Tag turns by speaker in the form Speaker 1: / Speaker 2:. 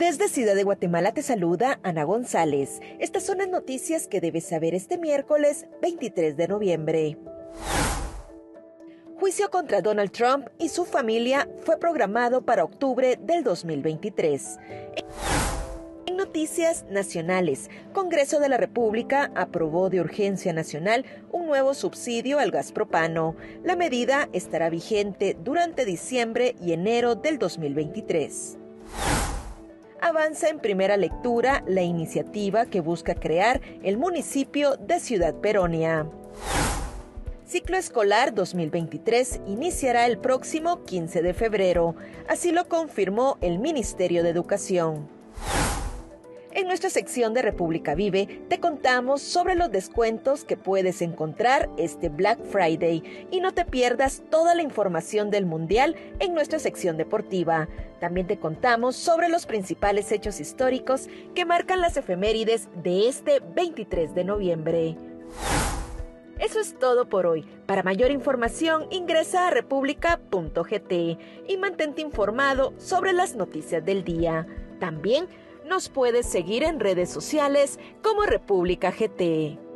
Speaker 1: Desde Ciudad de Guatemala te saluda Ana González. Estas son las noticias que debes saber este miércoles 23 de noviembre. Juicio contra Donald Trump y su familia fue programado para octubre del 2023. En noticias nacionales, Congreso de la República aprobó de urgencia nacional un nuevo subsidio al gas propano. La medida estará vigente durante diciembre y enero del 2023 avanza en primera lectura la iniciativa que busca crear el municipio de Ciudad Peronia. Ciclo escolar 2023 iniciará el próximo 15 de febrero, así lo confirmó el Ministerio de Educación. En nuestra sección de República Vive te contamos sobre los descuentos que puedes encontrar este Black Friday y no te pierdas toda la información del Mundial en nuestra sección deportiva. También te contamos sobre los principales hechos históricos que marcan las efemérides de este 23 de noviembre. Eso es todo por hoy. Para mayor información ingresa a república.gt y mantente informado sobre las noticias del día. También nos puedes seguir en redes sociales como República GT.